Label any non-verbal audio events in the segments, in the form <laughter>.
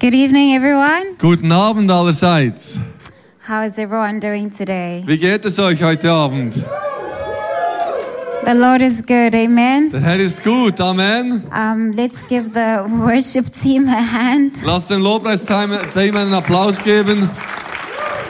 Good evening, everyone. Guten Abend allerseits. How is everyone doing today? Wie geht es euch heute Abend? The Lord is good, amen. Der Herr ist gut, Amen. Um, let's give the worship team a hand. Lasst dem Lobpreisteam Team einen Applaus geben.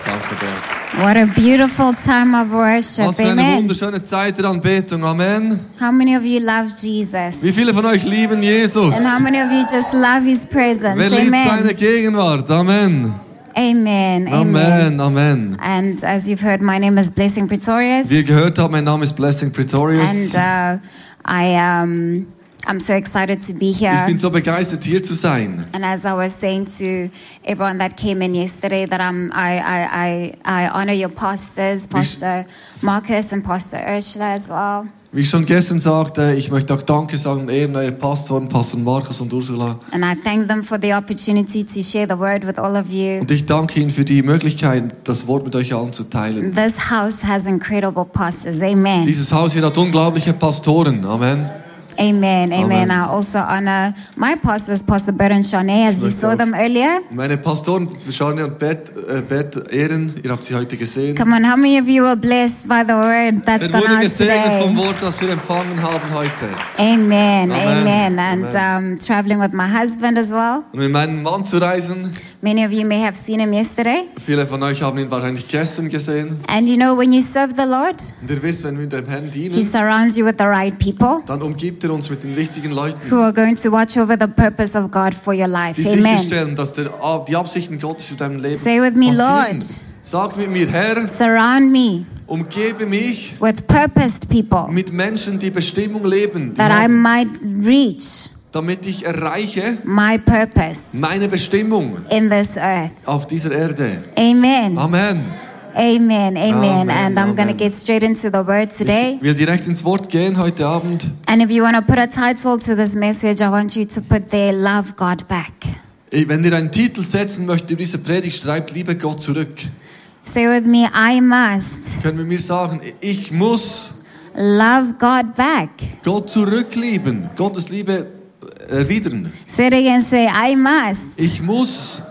Danke. What a beautiful time of worship, Was für eine amen. wunderschöne Zeit der Anbetung, Amen. How many of you love Jesus? Wie viele von euch lieben Jesus? And how many of you just love his presence? Wer liebt seine Amen. Gegenwart? Amen. Amen. Amen. Amen, Amen. And as you've heard, my name is Blessing Pretorius. Wie ihr gehört habt, mein Name ist Blessing Pretorius. And uh, I um, I'm so excited to be Ich here. bin so begeistert, hier zu sein. And as I was saying to everyone that came in yesterday, that I'm, I, I, I, I honor your pastors, Pastor Marcus and Pastor Ursula as well. Wie ich schon gestern sagte, ich möchte auch Danke sagen, ehren eure Pastoren, Pastor Markus und Ursula. And I thank them for the opportunity to share the word with all of you. Und ich danke Ihnen für die Möglichkeit, das Wort mit euch allen zu teilen. This house has incredible pastors. Amen. Dieses Haus hier hat unglaubliche Pastoren. Amen. Amen. Amen. Amen. I also honor my pastors, Pastor Bert and Shanae, as you saw them earlier. Meine Pastoren, Charne und Bert, äh, Bert Ehren, ihr habt sie heute gesehen. Come on, how many of you were blessed by the word that's gone out gesegnet vom? Wort, das wir empfangen haben heute. Amen. Amen. Amen. And um, traveling with my husband as well. Und mit meinem Mann zu reisen, Many of you may have seen him yesterday. viele von euch haben ihn wahrscheinlich gestern gesehen. And you know, when you serve the Lord, Und ihr wisst, wenn wir dem Herrn He dienen, surrounds you with the right people dann umgibt er uns mit den richtigen Leuten, who are going to watch over the purpose of God for your life. die Amen. sicherstellen, dass der, die Absichten Gottes in deinem Leben Say with me, passieren. Lord. Sagt mit mir, Herr, Surround me umgebe mich with purposed people mit Menschen, die Bestimmung leben, die that I haben, might reach damit ich erreiche my purpose meine Bestimmung in this earth. auf dieser Erde. Amen. Amen. Amen. Amen. Amen, And I'm going to get straight into the word today. Ich will direkt ins Wort gehen heute Abend. And if you want to put a title to this message, I want you to put there, Love God Back. Wenn ihr einen Titel setzen möchtet, diese Predigt schreibt, liebe Gott zurück. Say with me, I must Können wir mir sagen, ich muss love God back. Gott zurücklieben, Gottes Liebe erwidern. Say it again, say, I must Ich muss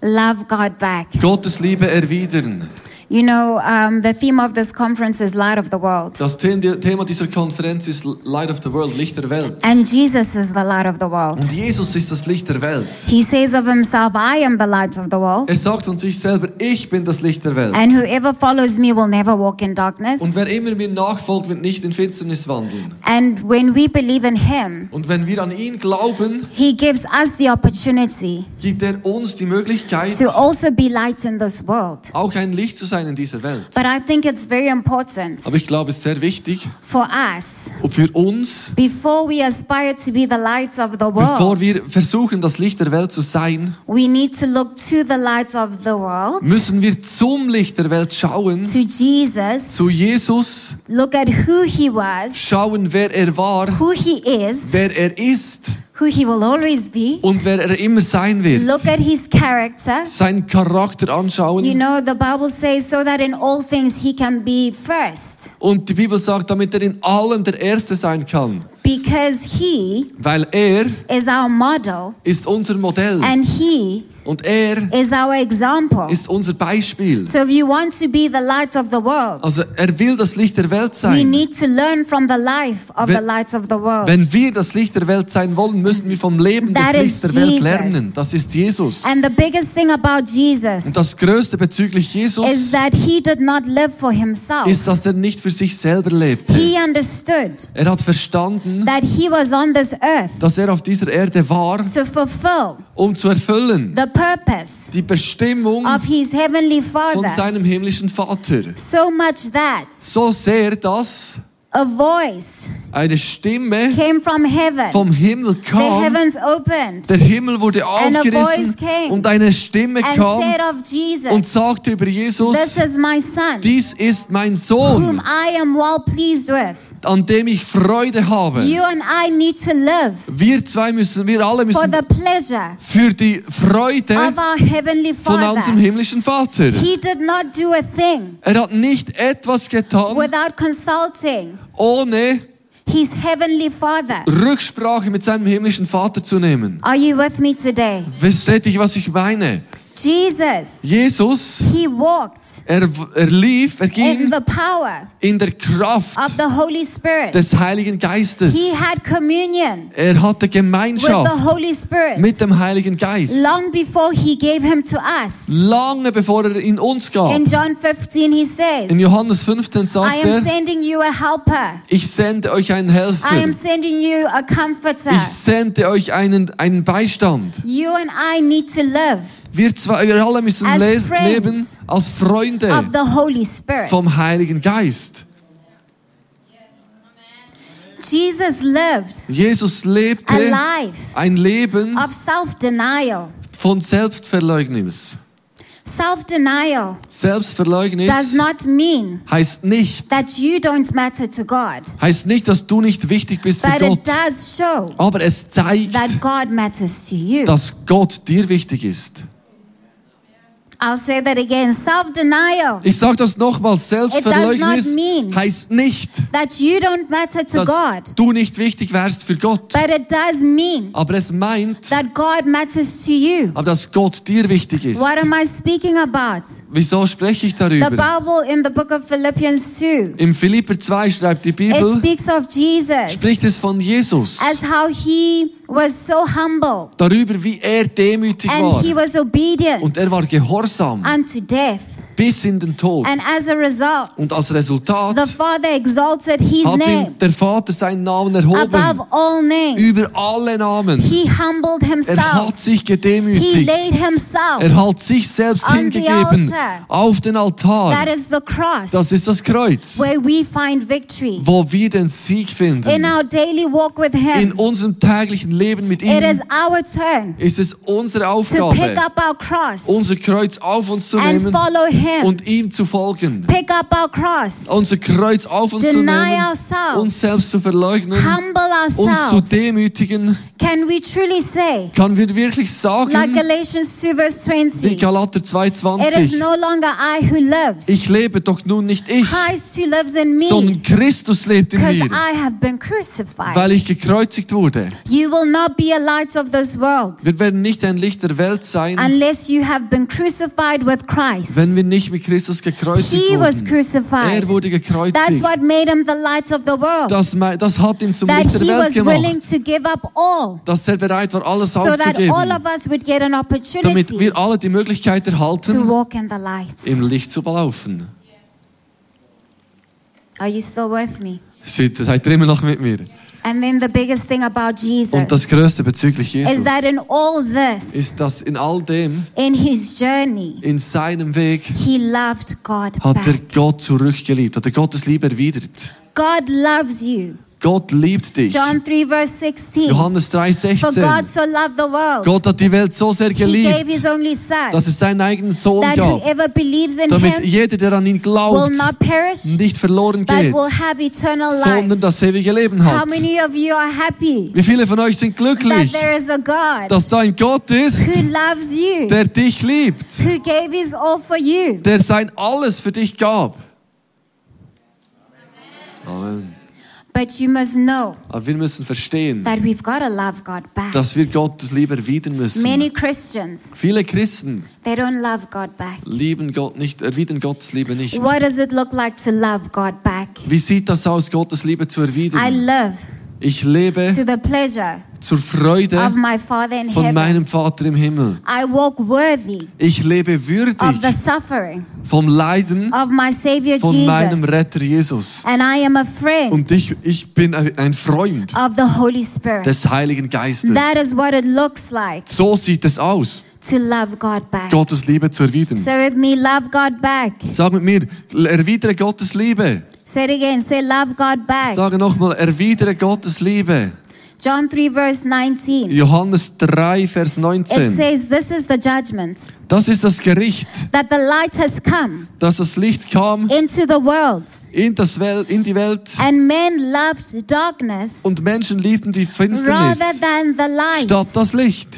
love God back. Gottes Liebe erwidern. You know, um, the theme of this conference is Light of the World. Das The- Thema dieser Konferenz ist Light of the World, Licht der Welt. And Jesus is the light of the world. Und Jesus ist das Licht der Welt. He says of himself, I am the light of the world. Er sagt von sich selber, ich bin das Licht der Welt. And whoever follows me will never walk in darkness. Und wer immer mir nachfolgt, wird nicht in Finsternis wandeln. And when we believe in him, Und wenn wir an ihn glauben, he gives us the opportunity gibt er uns die Möglichkeit, to also be lights in this world. auch ein Licht zu sein in dieser Welt. But I think it's very important Aber ich glaube, es ist sehr wichtig for us, und für uns, before we aspire to be the of the bevor world, wir versuchen, das Licht der Welt zu sein, we need to look to the light of the world, müssen wir zum Licht der Welt schauen, to Jesus, zu Jesus, look at who he was, schauen, wer er war, who he is, wer er ist who he will always be, und wer er immer sein wird. look at his character. Seinen Charakter anschauen. You know, the Bible says so that in all things he can be first. Und die Bibel sagt, damit er in allem der Erste sein kann. Because he Weil er is our model ist unser Modell and he und er is our example. ist unser Beispiel. So if you want to be the light of the world, Also er will das Licht der Welt we sein. need to learn from the life of Wenn- the lights of the world. Wenn wir das Licht der Welt sein wollen, müssen wir vom Leben des That is Lichts der Welt Jesus. lernen. Das ist Jesus. And the biggest thing about Jesus Und das Größte bezüglich Jesus is that he did not live for himself. ist, dass er nicht für sich selber. He understood Er hat verstanden, that he was on this earth dass er auf dieser Erde war, to fulfill um zu erfüllen the purpose die Bestimmung of his heavenly von Father. seinem himmlischen Vater. So much that So sehr, dass a voice eine Stimme came from heaven. vom Himmel The kam. heavens opened Der Himmel wurde And a aufgerissen voice came und eine Stimme and kam said of und Jesus, sagte über Jesus, This is my son, dies ist mein whom Sohn, I am well pleased with. An dem ich Freude habe. You and I need to live Wir zwei müssen, wir alle for müssen the pleasure für die Freude of our heavenly von unserem Father. himmlischen Vater. He did not do a thing Er hat nicht etwas getan, without consulting ohne his heavenly Father. Rücksprache mit seinem himmlischen Vater zu nehmen. Are you with me today? Versteht ihr, was ich meine? Jesus, Jesus, he walked er, er lief, er in ging the power in der Kraft of the Holy Spirit. des Heiligen Geistes. He had communion Er hatte with the Gemeinschaft Holy Spirit mit dem Heiligen Geist. long before he gave him to us. Lange bevor er ihn uns gab. In John 15, he says, In Johannes 15 I sagt am er, sending you a helper. ich sende euch einen Helfer. I am sending you a comforter. Ich sende euch einen, einen Beistand. You and I need to live Wir, zwei, wir alle müssen As les- friends leben als Freunde of the Holy Spirit. vom Heiligen Geist. Jesus lived Jesus lebte a life ein Leben of self-denial. von Selbstverleugnis. Self-denial Selbstverleugnis does not mean heißt nicht, that you don't matter to God, heißt nicht, dass du nicht wichtig bist für but Gott. it does show Aber es zeigt, that God matters to you. dass Gott dir wichtig ist. I'll say that again. Self-denial Ich sage das nochmal, It Selbstverleugnis heißt nicht, that you don't matter to dass God, du nicht wichtig wärst für Gott. but it does mean Aber es meint, that God matters to you. aber dass Gott dir wichtig ist. What am I speaking about? Wieso spreche ich The darüber? Bible in the book of Philippians 2, Im Philipper 2 schreibt die it Bibel, speaks of Jesus spricht es von Jesus. as how he was so humble Darüber, wie er demütig and war. he was obedient Und er war gehorsam unto death. Bis in den Tod. And as a result, Und als Resultat the Father exalted his hat name ihm der Vater seinen Namen above erhoben. all names. Über alle Namen. He humbled Er himself. hat sich He gedemütigt. laid himself. Er hat sich selbst On the hingegeben altar. auf den That Altar. is the cross Das ist das Kreuz, where we find victory. wo wir den Sieg In finden. our daily walk with In Him, unserem täglichen Leben mit it is ihm our turn ist es unsere to pick Aufgabe, up our cross unser Kreuz auf uns zu and nehmen follow Him. Und ihm zu folgen. Pick up our cross, Unser Kreuz auf uns zu Deny nehmen, ourselves. uns selbst zu verleugnen, humble uns zu ourselves. demütigen. Can we truly say, Kann wir wirklich like sagen, Galatians 2, verse wie 20, Galater it is 2,20, no longer I who lives, ich lebe doch nun nicht ich, Christ who lives in me, sondern Christus lebt in mir, I have been crucified. weil ich gekreuzigt wurde. You will not be a light of this world Wir werden nicht ein Licht der Welt sein, unless you have been crucified with Christ. wenn wir nicht mit Christus gekreuzigt He was wurden. crucified. Er wurde That's gekreuzigt. what made him the light of the world. Das, das hat ihn zum That Licht der he Welt was willing gemacht. to give up all Dass er bereit war, alles so that all aufzugeben, of us would get an damit opportunity wir alle die Möglichkeit to erhalten, walk in the light. im Licht zu laufen. Are you still with me? Seid ihr immer noch mit mir? And then the biggest thing about Und Jesus das Größte bezüglich Jesus is that in all this, ist, dass in all dem, in his journey, in seinem Weg, he loved God hat er back. Gott zurückgeliebt, hat er Gottes Liebe erwidert. God loves you. Gott liebt dich. John 3 verse 16. Johannes For God 3,16. so loved the world. Gott hat die Welt so sehr He gave geliebt, his only son. dass es seinen eigenen Sohn that gab, whoever believes in damit him jeder, der an ihn will glaubt, not perish, nicht verloren but geht, will have eternal sondern life. das ewige Leben How hat. many of you are happy Wie viele von euch sind that glücklich, there is a God dass da ein Gott ist, who loves you, der dich liebt, who gave his all for you? der sein Alles für dich gab? Amen. Know Aber wir müssen verstehen, that we've got to love God back. dass wir Gottes Liebe erwidern müssen. Many Christians, Viele Christen they don't love God back. lieben Gott nicht, erwidern Gottes Liebe nicht. What does it look like to love God back? Wie sieht das aus, Gottes Liebe zu I erwidern? Ich lebe to the pleasure zur Freude of my Father in von heaven. meinem Vater im Himmel. I walk worthy Ich lebe of würdig the suffering vom Leiden of my Savior von meinem Jesus. Retter Jesus. And I am a friend Und ich, ich bin ein Freund of the Holy Spirit. des Heiligen Geistes. That is what it looks like So sieht es aus, to love God back. Gottes Liebe zu erwidern. Say with me, love God back. Sag mit mir, erwidere Gottes Liebe. Say it again. Say, love God back. Sage nochmal, erwidere Gottes Liebe. John 3, verse 19. Johannes 3, Vers It 19. says, This is the judgment Das ist das Gericht, that the light has come dass das Licht kam into the world, in, das Welt, in die Welt and men loved darkness und Menschen liebten die Finsternis rather than the light. statt das Licht.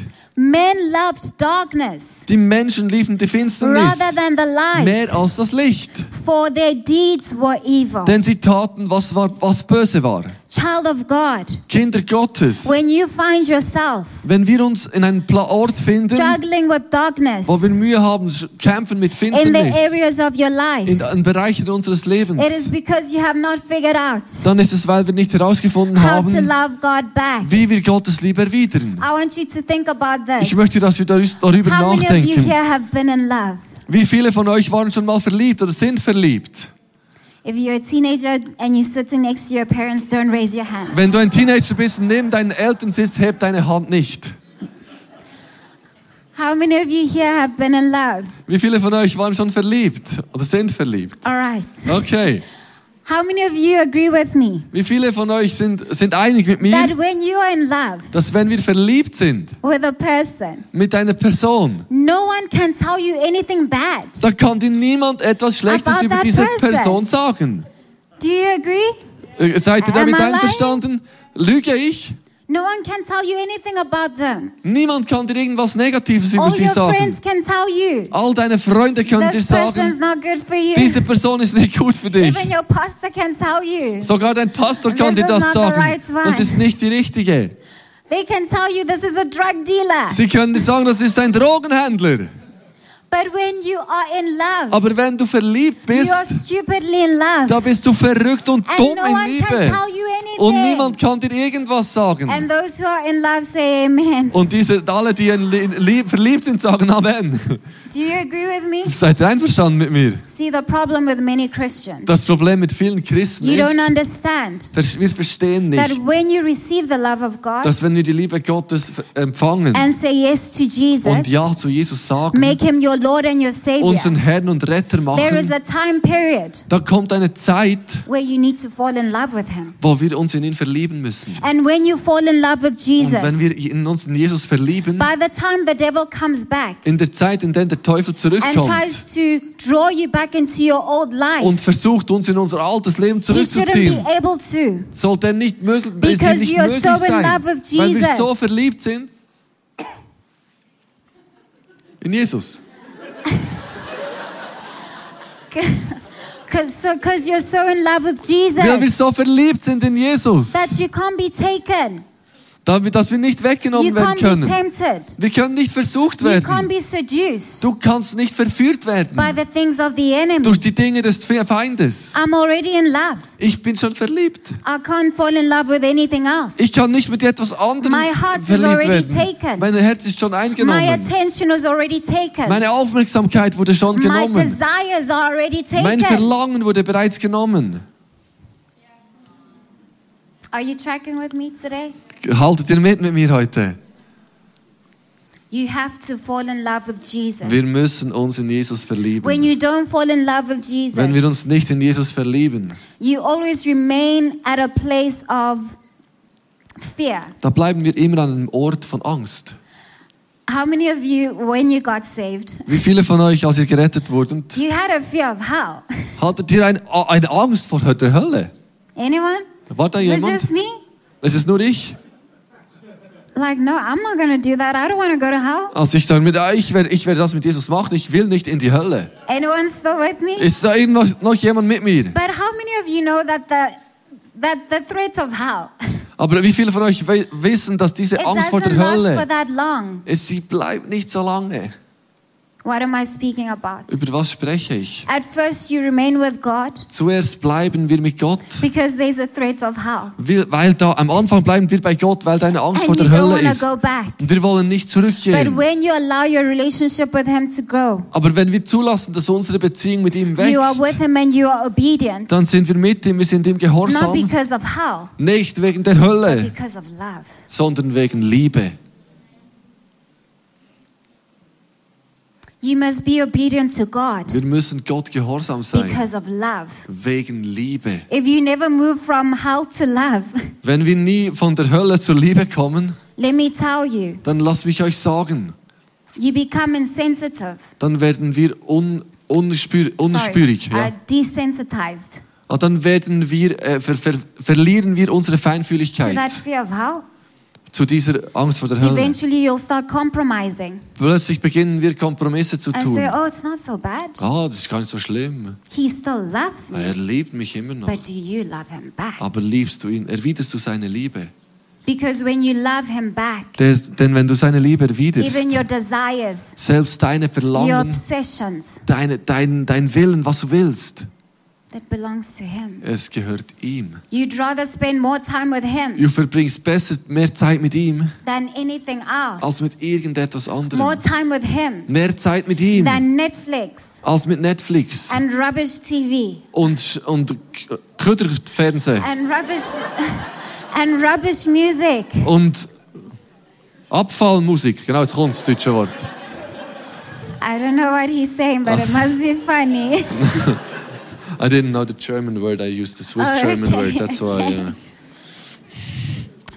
Men loved darkness Die Menschen liebten die Finsternis rather than the light, mehr als das Licht. for their deeds were evil. Denn sie taten, was, war, was böse war. Child of God, Kinder Gottes, when you find yourself wenn wir uns in einen Pla- Ort finden, struggling with darkness wo wir Mühe haben, kämpfen mit in the Finsternis, areas of your life, in, in Bereichen unseres Lebens, it is because you have not figured out dann ist es, weil wir nicht herausgefunden how to haben, love God back. wie wir Gottes Liebe erwidern. I want you to think about Ich this. möchte, dass wir darü- darüber How many of you nachdenken. here have been in love? Wie viele von euch waren schon mal verliebt oder sind verliebt? Wenn du ein Teenager bist und neben deinen Eltern sitzt, heb deine Hand nicht. How many of you here have been in love? Wie viele von euch waren schon verliebt oder sind verliebt? All right. Okay. How many of you agree with me Wie viele von euch sind, sind einig mit mir, that when you are in love dass wenn wir verliebt sind with a person, mit einer Person, no one can tell you anything bad? dann kann dir niemand etwas Schlechtes über diese person. Person sagen. Do you agree? Äh, Seid ihr Am damit lying? einverstanden? Lüge ich? No one can tell you anything about them. Niemand kann dir irgendwas Negatives über All sie your sagen. friends can tell you All deine Freunde können dir this sagen, not good for you. diese Person ist nicht gut für dich. Even your pastor can tell you. Sogar dein Pastor kann This dir is das sagen. right. Das ist nicht die richtige. They can tell you this is a drug dealer. Sie können dir sagen, das ist ein Drogenhändler. Love, Aber wenn du verliebt bist, you are stupidly in love. da bist du verrückt und And dumm no in one can Liebe. tell you Und niemand kann dir irgendwas sagen. And those who are in love say amen. Und diese, alle, die Lieb, verliebt sind, sagen Amen. Do you agree with me? <laughs> Seid ihr einverstanden mit mir? See, the problem with many Christians, Das Problem mit vielen Christen you don't ist, wir verstehen that nicht, when you receive the love of God dass wenn wir die Liebe Gottes empfangen and say yes to und Jesus, Ja zu Jesus sagen, make him your Lord and your unseren Savior, Herrn und Retter there is machen, a time period da kommt eine Zeit, where you need to fall in love with him. wo wir uns in ihn verlieben müssen. And when you fall in love with Und wenn Jesus, wir in uns in Jesus verlieben, by the time the devil comes back in der Zeit, in der der Teufel and zurückkommt tries to draw you back into your old und life, versucht, uns in unser altes Leben he shouldn't zurückzuziehen, be able to. sollte er nicht möglich, Because nicht you are möglich so in sein, love with weil wir Jesus. so verliebt sind in Jesus. <laughs> Cause, so, cause you're so in love with Weil wir so verliebt sind in Jesus, that you can't be taken. Damit, dass wir nicht You weggenommen werden be können. tempted. Wir können nicht versucht You can't werden. be seduced Du kannst nicht verführt werden by the things of the enemy. durch die Dinge des Feindes. I'm already in love. Ich bin schon verliebt. I can't fall in love with anything else. Ich kann nicht mit etwas anderem My heart is verliebt already werden. taken. Mein Herz ist schon My eingenommen. attention is already taken. Meine Aufmerksamkeit wurde schon My genommen. desires are already Mein taken. Verlangen wurde bereits genommen. Are you tracking with me today? Haltet ihr mit mit mir heute? You have to fall in love with Jesus. Wir müssen uns in Jesus When verlieben. you don't fall in love with Jesus, Wenn wir uns nicht in Jesus verlieben, you always remain at a place of fear. da bleiben wir immer an einem Ort von Angst. How many of you, when you got saved, Wie viele von euch, als ihr gerettet wurdet, you had a fear of hell? <laughs> hattet ihr ein, eine Angst vor der Hölle? Anyone? War da Is it jemand? just me? Es ist nur ich. Like, no, I'm not gonna do that. I don't want to go to hell. Also ich sage mit, ah, ich werde, ich werde das mit Jesus machen. Ich will nicht in die Hölle. Anyone still with me? Ist da noch, noch jemand mit mir? But how many of you know that the that the threat of hell <laughs> Aber wie viele von euch wissen, dass diese Angst vor doesn't der last for Hölle, that long? es, sie bleibt nicht so lange. What am I speaking about? Über was spreche ich? At first, you remain with God Zuerst bleiben wir mit Gott, because there's a threat of hell, weil weil da am Anfang bleiben wir bei Gott, weil deine Angst vor and you der Hölle ist. go back. Und wir wollen nicht But zurückgehen. when you allow your relationship with Him to grow, Aber wenn wir zulassen, dass unsere Beziehung mit ihm you are wächst, with Him and you are obedient, dann sind wir mit ihm, wir sind ihm not gehorsam. because of hell, Nicht wegen der but Hölle, because of love. sondern wegen Liebe. You must be obedient to God Wir müssen Gott gehorsam sein. because of love. Wegen Liebe. If you never move from hell to love, <laughs> Wenn wir nie von der Hölle zur Liebe kommen, let me tell you, dann lasst mich euch sagen, you become insensitive. dann werden wir un, unspür, unspürig. Sorry, Ja. uh, desensitized Und dann werden wir, äh, ver, ver, verlieren wir unsere to that Feinfühligkeit fear of hell. Zu dieser Angst vor der Hölle. Eventually, you'll start compromising Plötzlich beginnen wir Kompromisse zu tun. say, oh, it's not so bad. Ah, das ist gar nicht so schlimm. He still loves Er me. liebt mich immer noch. But do you love him back? Aber liebst du ihn? Erwiderst du seine Liebe? Because when you love him back, Des, denn wenn du seine Liebe erwiderst, even your desires, selbst deine your Verlangen, obsessions, deine, dein, dein Willen, was du willst, that belongs to him. es gehört ihm. You'd rather spend more time with him Du verbringst besser mehr Zeit mit ihm than anything als else. mit irgendetwas More anderem. time with him Mehr Zeit mit ihm than Netflix als mit Netflix and rubbish TV und, und Köderfernsehen and rubbish <laughs> and rubbish music. und Abfallmusik. Genau, jetzt kommt das deutsche Wort. I don't know what he's saying, but it must be funny. <laughs> <laughs> I didn't know the German word. I used the Swiss Oh, German okay. word. That's why. <laughs> Yeah.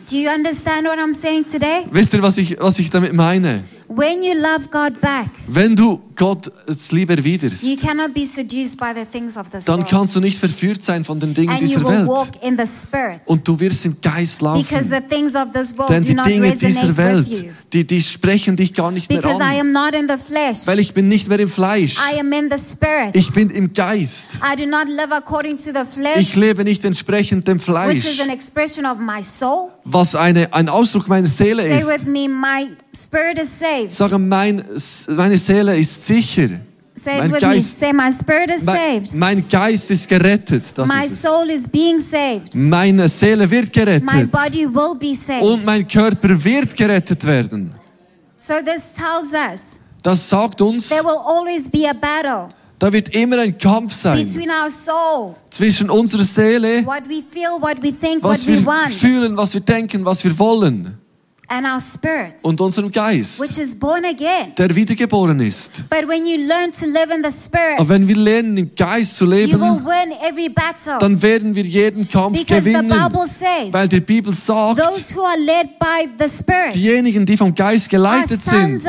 Do you understand what I'm saying today? Wisst ihr, was ich, was ich damit meine? When you love God back, Wenn du Gottes Liebe erwiderst, you cannot be seduced by the things of this dann kannst du nicht verführt sein von den Dingen dieser Welt. Und du wirst im Geist Because laufen. the things of this world Denn do die not Dinge dieser Welt, die, die sprechen dich gar nicht mehr an. am not in the flesh. Weil ich bin nicht mehr im Fleisch. Ich bin im Geist. I do not live according to the Ich lebe nicht entsprechend dem Fleisch, was eine, ein Ausdruck meiner Seele ist. Sage, mein, meine Seele ist sicher. Say it Mein Geist. Say, my spirit is saved. mein Geist ist gerettet. Das My ist soul is being saved. Meine Seele wird My gerettet. body will be saved. Und mein Körper wird gerettet werden. So this tells us Das sagt uns, there will always be a battle da wird immer ein Kampf sein soul, zwischen unserer Seele, feel, think, was wir want, fühlen, was wir denken, was wir wollen und unserem Geist, which is born again. der wiedergeboren ist. But when you learn to live in the spirit, Aber wenn wir lernen, im Geist zu you will leben, win every battle. dann werden wir jeden Kampf Because the gewinnen. Bible says Weil die Bibel sagt, those who are led by the Spirit diejenigen, die vom Geist geleitet sind,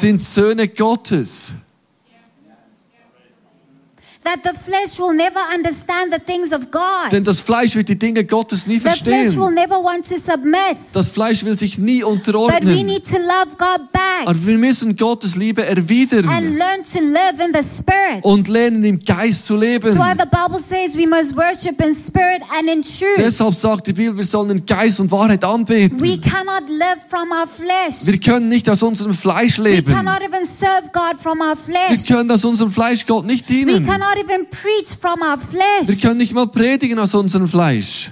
sind Söhne Gottes. That the flesh will never understand the things of God. Denn das Fleisch wird die Dinge Gottes nie The flesh will verstehen. never want to submit. Das Fleisch will sich nie But we unterordnen. need to love God back Aber wir müssen Gottes Liebe erwidern and learn to live in the Spirit. und lernen, im Geist zu leben. That's why the Bible says we must worship in spirit and in truth. Deshalb sagt die Bibel, wir sollen in Geist und Wahrheit anbeten. We cannot live from our flesh. Wir können nicht aus unserem Fleisch We leben. cannot even serve God from our Wir können aus unserem Fleisch Gott nicht We dienen. Cannot even preach from our Wir flesh. können nicht mal predigen aus unserem Fleisch.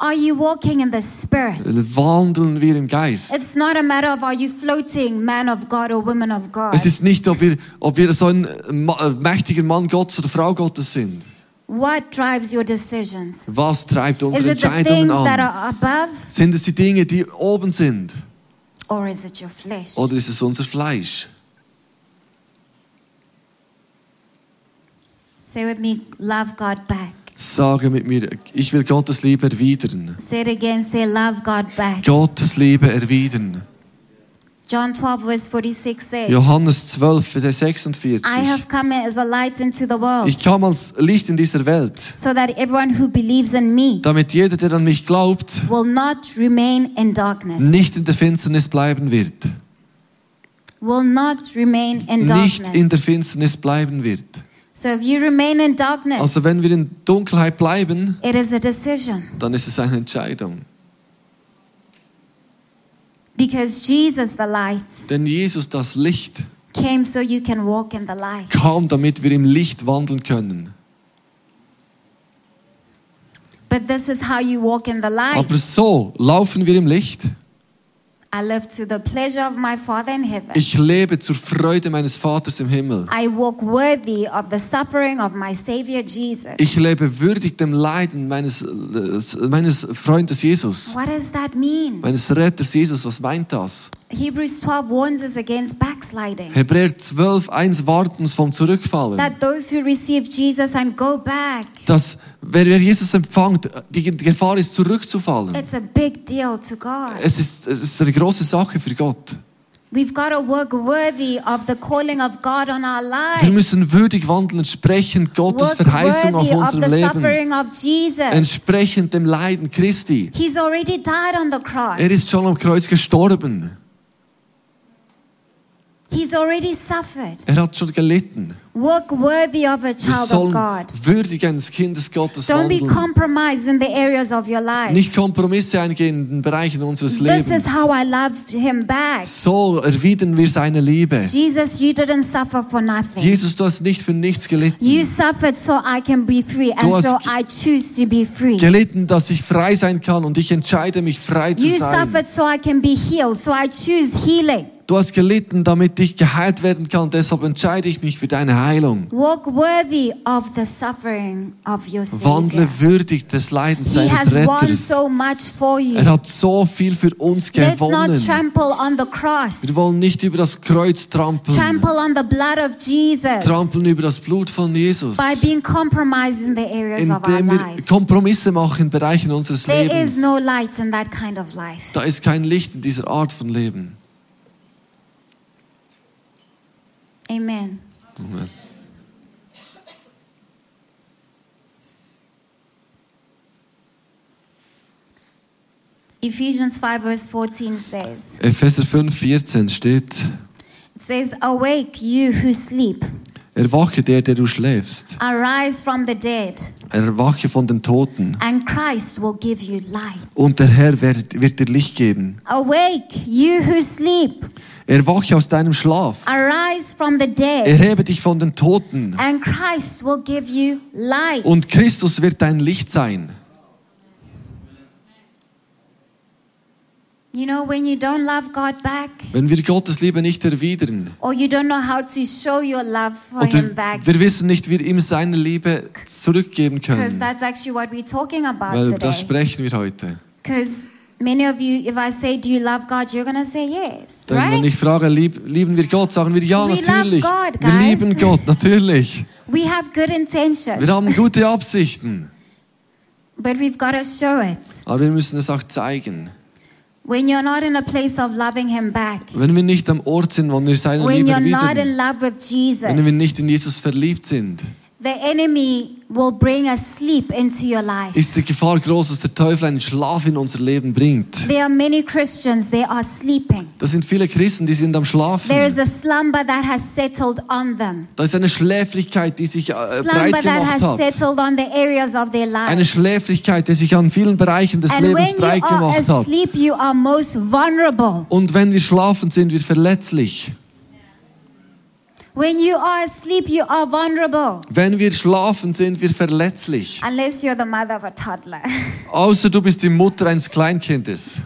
Are you walking in the Spirit? Wandeln wir im Geist. It's not a matter of are you floating, man of God or woman of God. Es ist nicht, ob wir, ob wir so ein ma- äh, mächtiger Mann Gottes oder Frau Gottes sind. What drives your decisions? Was treibt Is unsere it the Entscheidungen things that an? are above Sind es die Dinge, die oben sind? or is it your flesh? Oder ist es unser Fleisch? Say with me, love God back. Sage mit mir, ich will Gottes Liebe erwidern. Say it again, say love God back. Gottes Liebe erwidern. John 12, verse 46 says, Johannes 12, Vers 46. I have come as a light into the world, Ich kam als Licht in dieser Welt, so that everyone who believes in me damit jeder, der an mich glaubt, will not remain in darkness. nicht in der Finsternis bleiben wird. Will not remain in Nicht in der darkness. Finsternis bleiben wird. So if you remain in darkness, Also wenn wir in Dunkelheit bleiben, it is a decision. dann ist es eine Entscheidung. Because Jesus, the light, Denn Jesus, das Licht, came so you can walk in the light. kam, damit wir im Licht wandeln können. But this is how you walk in the light. Aber so laufen wir im Licht. I live to the pleasure of my Father in heaven. Ich lebe zur Freude meines Vaters im Himmel. I walk worthy of the suffering of my Savior Jesus. Ich lebe würdig dem Leiden meines, äh, meines Freundes Jesus, What does that mean? meines Retters Jesus. Was meint das? Hebrews 12 warns us against backsliding. Hebräer 12, 1 warten uns vom Zurückfallen. That those who receive Jesus and go back, Dass, wer wer Jesus empfängt, die Gefahr ist, zurückzufallen. it's a big deal to God. Es ist, es ist eine große Sache für Gott. We've got to work worthy of the calling of God on our Wir lives. müssen würdig wandeln, entsprechend Gottes Work Verheißung auf unserem the Leben, entsprechend dem Leiden Christi. He's already died on the cross. Er ist schon am Kreuz gestorben. He's already suffered. Er hat schon gelitten. Work worthy of a child of God. würdig eines Kindes Gottes Don't be wandeln. compromised in the areas of your life. Nicht Kompromisse eingehen in den Bereichen unseres This Lebens. is how I love him back. So erwidern wir seine Liebe. Jesus, you didn't suffer for nothing. Jesus, du hast nicht für nichts gelitten. You suffered so I can be free, and so I choose to be free. Gelitten, dass ich frei sein kann und ich entscheide mich frei zu You sein. suffered so I can be healed, so I choose healing. Du hast gelitten, damit ich geheilt werden kann. Deshalb entscheide ich mich für deine Heilung. Walk worthy of the suffering of your Wandle würdig des Leidens deines Retters. so. Er hat so viel für uns gewonnen. Wir wollen nicht über das Kreuz trampeln. Trampeln über das Blut von Jesus. by being compromised in the areas of our Indem wir. Kompromisse machen in Bereichen unseres There is Lebens. no light in that kind of life. Da ist kein Licht in dieser Art von Leben. Amen. Amen. Ephesians 5 verse 14 says, Epheser 5,14 steht, it says, Awake, you who sleep. erwache der, der du schläfst. Arise from the dead, Erwache von den Toten. and Christ will give you light. Und der Herr wird, wird dir Licht geben. Awake, you who sleep. Erwache aus deinem Schlaf. Arise from the dead, Erhebe dich von den Toten. and Christ will give you light. Und Christus wird dein Licht sein. You know, when you don't love God back, Wenn wir Gottes Liebe nicht erwidern, or you don't know how to show your love for oder Him back, wir wissen nicht, wie wir ihm seine Liebe zurückgeben können. that's actually what we're talking about Weil das today. sprechen wir heute. Because many of you, if I say, Do you love God? you're to say yes, Denn wenn right? ich frage, lieb, lieben wir Gott, sagen wir ja, We love natürlich. God, wir guys. lieben Gott, natürlich. We have good intentions, Wir haben gute Absichten. but we've got to show it. Aber wir müssen es auch zeigen. When you're not in a place of loving Him back, Wenn wir nicht am Ort sind, wo wir seine when Liebe you're not in erwidern, love with Jesus, wenn wir nicht in Jesus verliebt sind, the enemy will bring a sleep into your life. ist die Gefahr groß, dass der Teufel einen Schlaf in unser Leben bringt. There are many Christians, they are sleeping. Das sind viele Christen, die sind am Schlafen. There is a slumber that has settled on them. Da ist eine Schläflichkeit, die sich äh, breit Slumber that gemacht has hat. settled on the areas of their Eine lives. Schläfrigkeit, die sich an vielen Bereichen des And Lebens breit are gemacht hat. asleep, you are most vulnerable. Und wenn wir schlafen, sind wir verletzlich. When you are asleep, you are vulnerable. Wenn wir schlafen, sind wir verletzlich. Unless you're the mother of a toddler. <laughs> Außer du bist die Mutter eines Kleinkindes.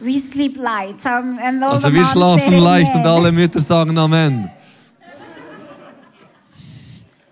we sleep light. Um, and all Also the wir schlafen leicht und alle Mütter sagen Amen.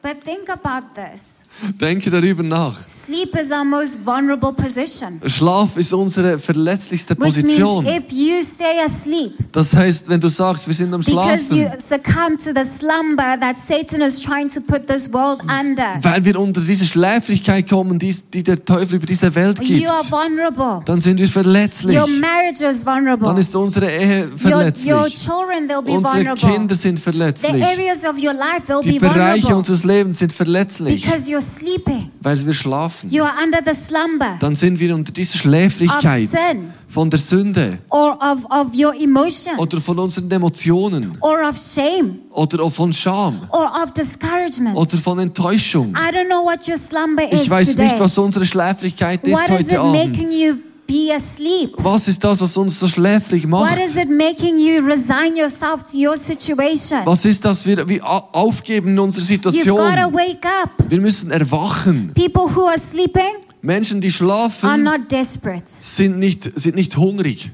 But think about this. Denke darüber nach. Sleep is our most vulnerable position. Schlaf ist unsere verletzlichste Which means Position. if you stay asleep, Das heißt, wenn du sagst, wir sind am because you Schlafen, succumb to the slumber that Satan is trying to put this world under, weil wir unter diese Schläfrigkeit kommen, die, die der Teufel über diese Welt gibt, you are vulnerable. dann sind wir verletzlich. Your marriage is vulnerable. Dann ist unsere Ehe Your, your verletzlich. children, they'll be Unsere vulnerable. Kinder sind The verletzlich. areas of your life, they'll Die be Bereiche vulnerable. unseres Lebens sind verletzlich, Because you're sleeping. weil wir schlafen. You are under the slumber Dann sind wir unter dieser Schläfrigkeit Of sin. von der Sünde or of, of your emotions oder von unseren Emotionen or of shame oder von Scham or of discouragement. oder von Enttäuschung. I don't know what your slumber is Ich weiß today. nicht, was unsere Schläfrigkeit ist what is heute it Abend. making you be asleep? Was ist das, was uns so schläfrig What macht? is it making you resign yourself to your situation? Was ist das, wir au- aufgeben in unserer You've Situation? wake up. Wir müssen erwachen. People who are sleeping Menschen, die are schlafen, not desperate. sind nicht, sind nicht hungrig.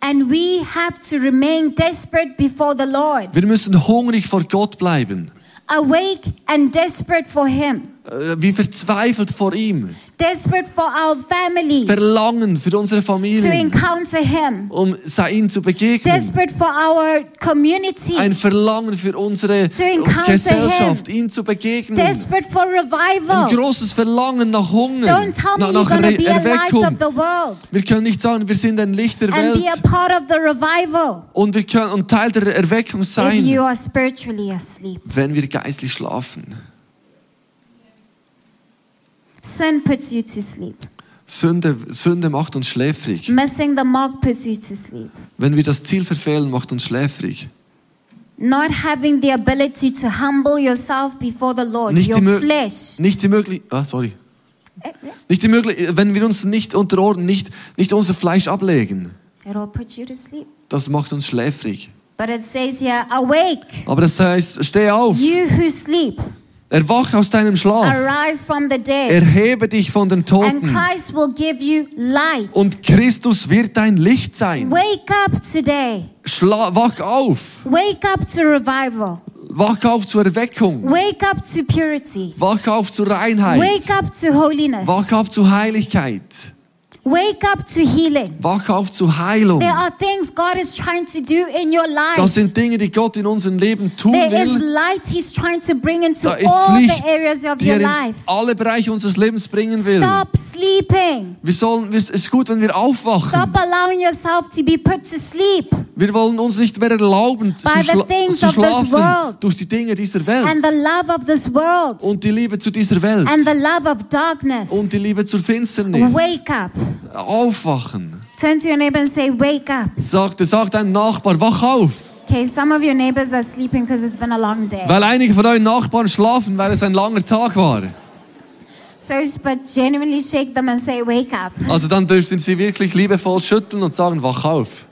And we have to remain desperate before the Lord. Wir müssen hungrig vor Gott bleiben. Awake and desperate for Him. Äh, Wie verzweifelt vor ihm. desperate for our families verlangen für unsere to Familien, encounter Him, um ihm zu begegnen. desperate for our community, Ein Verlangen für unsere To Gesellschaft, ihm zu begegnen. desperate for Ein revival. großes Verlangen nach Hunger, Don't tell me nach, you're nach going to Re be a light of the world Wir können nicht sagen, wir sind ein Licht der and be Welt a part of the revival und wir können und Teil der Erweckung if you sein, are spiritually asleep. wenn wir geistlich schlafen. Sin puts you to sleep. Sünde, Sünde macht uns schläfrig. Missing the mark puts you to sleep. Wenn wir das Ziel verfehlen, macht uns schläfrig. Not having the ability to humble yourself before the Lord, Nicht your die, flesh. nicht die Möglichkeit, ah, sorry. Eh. Nicht die Möglichkeit, wenn wir uns nicht unterordnen, nicht, nicht unser Fleisch ablegen, put you to sleep. das macht uns schläfrig. But it says here, awake, Aber das heißt, steh auf, you who sleep, erwache aus deinem Schlaf, erhebe dich von den and Toten Christ will give you light. und Christus wird dein Licht sein. Wake up today. Schla wach auf, Wake up to revival. wach auf zur Erweckung, Wake up to purity. wach auf zur Reinheit, Wake up to holiness. wach auf zur Heiligkeit, Wake up to healing. wach auf zur Heilung. There are things God is trying to do in your Das life. sind Dinge, die Gott in unserem Leben tun There is will. light He's trying to bring into all Licht, the areas of your er in life. alle Bereiche unseres Lebens bringen will. Stop sleeping. Wir sollen, es ist gut, wenn wir aufwachen. Stop allowing yourself to be put to sleep Wir wollen uns nicht mehr erlauben zu, By the schla things zu of this schlafen world. durch die Dinge dieser Welt and the love of this world und die Liebe zu dieser Welt and the love of darkness. und die Liebe zur Finsternis. Wake up. Aufwachen. Turn to your neighbor and say, Wake up. Sagt, sagt dein Nachbar, wach auf. Okay, some of your neighbors are sleeping because it's been a long day. Weil einige von euren Nachbarn schlafen, weil es ein langer Tag war. So, but genuinely shake them and say, Wake up. Also dann dürfen sie wirklich liebevoll schütteln und sagen, wach auf.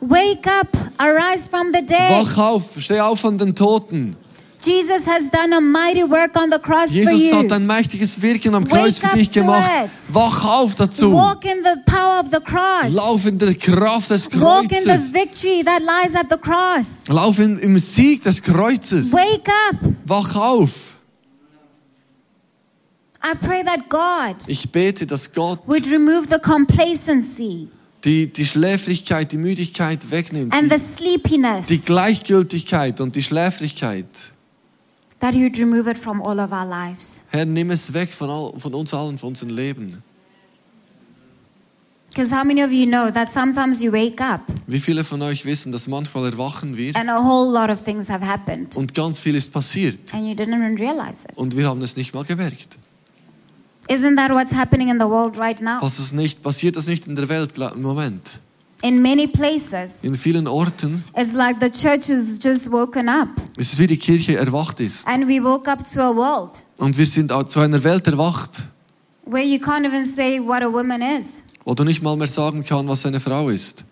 Wake up. Arise from the dead. Wach auf, steh auf von den Toten. Jesus has done a mighty work on the cross for Jesus you. hat ein mächtiges Wirken am Kreuz Wake für dich gemacht. Wach auf dazu. Walk in the power of the cross. Lauf in der Kraft des Walk in the Kreuzes. victory that lies at the cross. Lauf in, im Sieg des Kreuzes. Wake up. Wach auf. I pray that God Ich bete, dass Gott would remove the complacency die, die Schläfrigkeit, die Müdigkeit wegnimmt. and the sleepiness, die Gleichgültigkeit und die Schläfrigkeit. That would remove it from all of our lives. Herr, nimm es weg von, all, von uns allen, von unserem Leben. Because how many of you know that sometimes you wake up Wie viele von euch wissen, dass manchmal erwachen wir and a whole lot of things have happened und ganz viel ist passiert and you didn't even realize it? und wir haben es nicht mal gemerkt. Isn't that what's happening in the world right now? Was es nicht, passiert das nicht in der Welt im Moment? In many places, In vielen Orten it's like the church has just woken up ist es wie die Kirche erwacht ist. and we woke up to a world Und wir sind zu einer Welt erwacht, where you can't even say what a woman is. wo du nicht mal mehr sagen kannst, was eine Frau ist.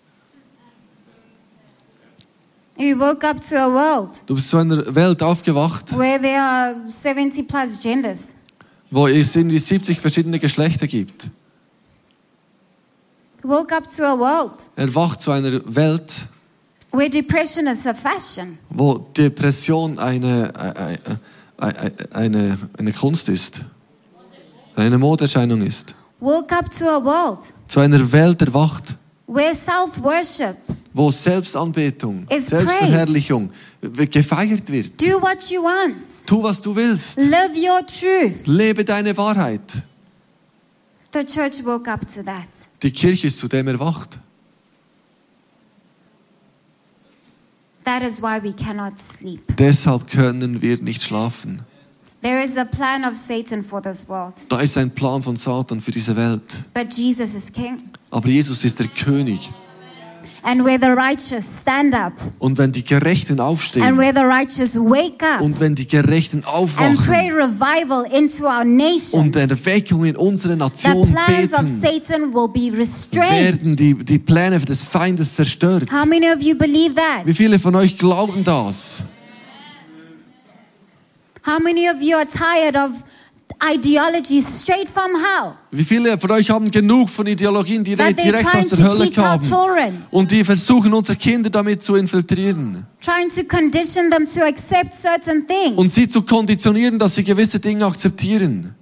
We woke up to a world Du bist zu einer Welt aufgewacht, where there are 70 plus genders. wo es irgendwie 70 verschiedene Geschlechter gibt. Woke up to a world Erwacht zu einer Welt, where depression is a fashion. wo Depression eine, äh, äh, äh, eine, eine Kunst ist. Eine Modeerscheinung ist. Woke up to a world Zu einer Welt erwacht, where self worship, wo Selbstanbetung, Selbstverherrlichung gefeiert wird. do what you want, Tu, was du willst. live your truth. Lebe deine Wahrheit. The church woke up to that. Die Kirche ist zu dem erwacht. That is why we cannot sleep. Deshalb können wir nicht schlafen. There is a plan of Satan for this world, Da ist ein Plan von Satan für diese Welt. but Jesus is king. Aber Jesus ist der König. And where the righteous stand up, Und wenn die Gerechten and aufstehen where the righteous wake up und wenn die Gerechten and aufwachen pray revival into our nations, und Erweckung in unsere the Nation plans of beten, Satan will be restrained. werden die, die Pläne des Feindes zerstört. How many of you believe that? Wie viele von euch glauben das? How many of you are tired of ideologies straight from hell Wie viele von euch haben genug von Ideologien, die that direkt trying aus der to Hölle children, und die versuchen, unsere Kinder damit zu infiltrieren trying to condition them to accept certain things? und sie zu konditionieren, dass sie gewisse Dinge akzeptieren?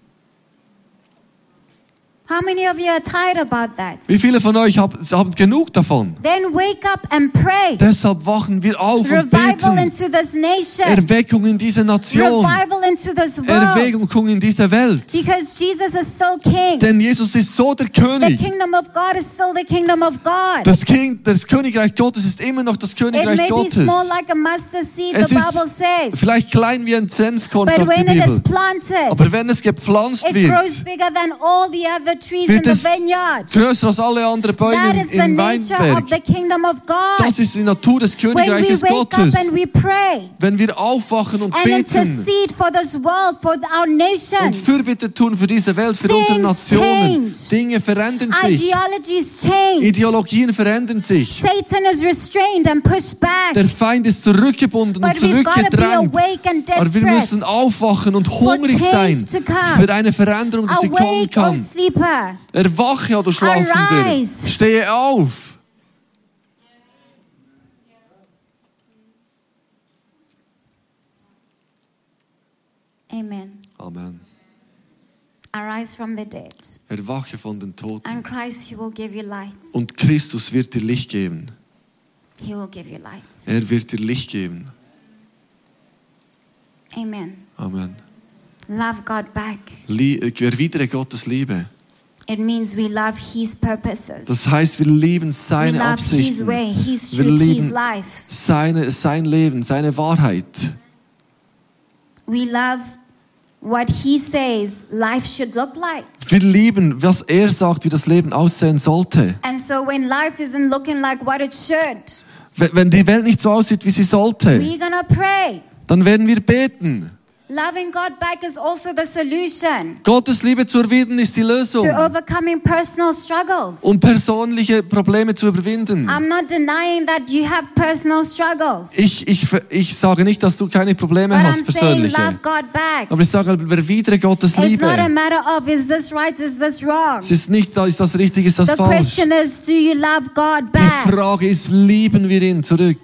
How many of you are tired about that? Wie viele von euch haben, haben genug davon? Then wake up and pray. Deshalb wachen wir auf und Revival beten. into this nation. Erweckung in diese Nation. Revival into this world. Erweckung in diese Welt. Because Jesus is still king. Denn Jesus ist so der The König. kingdom of God is still the kingdom of God. Das, Königreich Gottes ist immer noch das It Königreich be Gottes. small like a mustard seed, Es the ist Bible says. vielleicht klein wie ein Senfkorn, But sagt die when it is Bibel. planted, Aber wenn es gepflanzt it wird, grows bigger than all the other trees Wird in es the vineyard. größer als alle anderen Bäume im of Weinberg. the kingdom of God. Das ist die Natur des When we Königreiches wake Gottes. up and we pray Wenn wir aufwachen und and beten intercede for this world, for our und Fürbitte tun für diese Welt, für unsere Things Nationen, change. Dinge verändern sich. ideologies change. Ideologien verändern sich. Satan is restrained and pushed back. Der Feind ist zurückgebunden und But be zurückgedrängt. Aber wir müssen aufwachen und hungrig sein für eine Veränderung, die sie kommen Awake, oh kann. Erwache, o du Schlafender. Arise. Stehe auf. Amen. Amen. Arise from the dead. Erwache von den Toten. And Christ, He will give you light. Und Christus wird dir Licht geben. He will give you light. Er wird dir Licht geben. Amen. Amen. Love God back. Lie erwidere Gottes Liebe. Das heißt, wir lieben We seine love His Absichten, way, His Wir lieben- seine, sein Leben, seine Wahrheit. We love what He says life should look like. Wir lieben, was er sagt, wie das Leben aussehen sollte. And so when life isn't looking like what it should, Wenn wenn die Welt nicht so aussieht, wie sie sollte, we're gonna pray. dann werden wir beten. Loving God back is also the solution Gottes Liebe zu erwidern ist die Lösung. to overcoming personal struggles. Um persönliche Probleme zu überwinden. I'm not denying that you have personal struggles. Ich, ich, ich sage nicht, dass du keine Probleme But hast, I'm saying persönliche. love God back. Aber ich sage, erwidere Gottes It's not a Liebe. matter of is this right, is this wrong. Es ist nicht, ist das richtig, ist das The falsch. question is, do you love God Die back? Frage ist, lieben wir ihn zurück?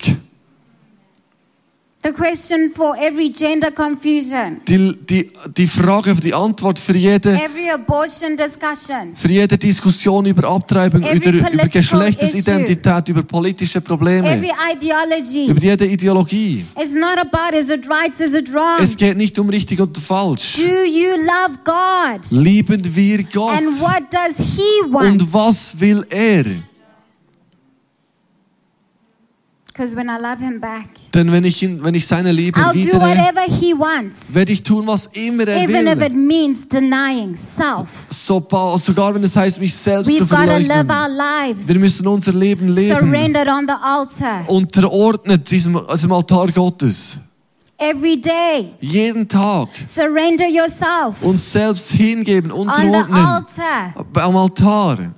The question for every gender confusion, Die, die, die Frage, die Antwort für jede, every abortion discussion, für jede Diskussion über Abtreibung, Every über, über political Geschlechtesidentität, über politische Probleme, every ideology. über jede Ideologie. It's not about is it right, is it wrong. Es geht nicht um richtig und falsch. Do you love God? Lieben wir Gott? And what does He want? Und was will er? Because when I love Him back, Denn wenn ich, ihn, wenn ich seine Liebe I'll do erwidere, whatever He wants, werde ich tun, was immer er even if will. it means denying self. So, sogar wenn es heißt, mich selbst zu We've got to live verleugnen. our lives Wir müssen unser Leben leben. surrendered on the altar Unterordnet diesem, diesem Altar Gottes. every day. Jeden Tag. Surrender yourself Uns selbst hingeben, unterordnen. altar. Am Altar.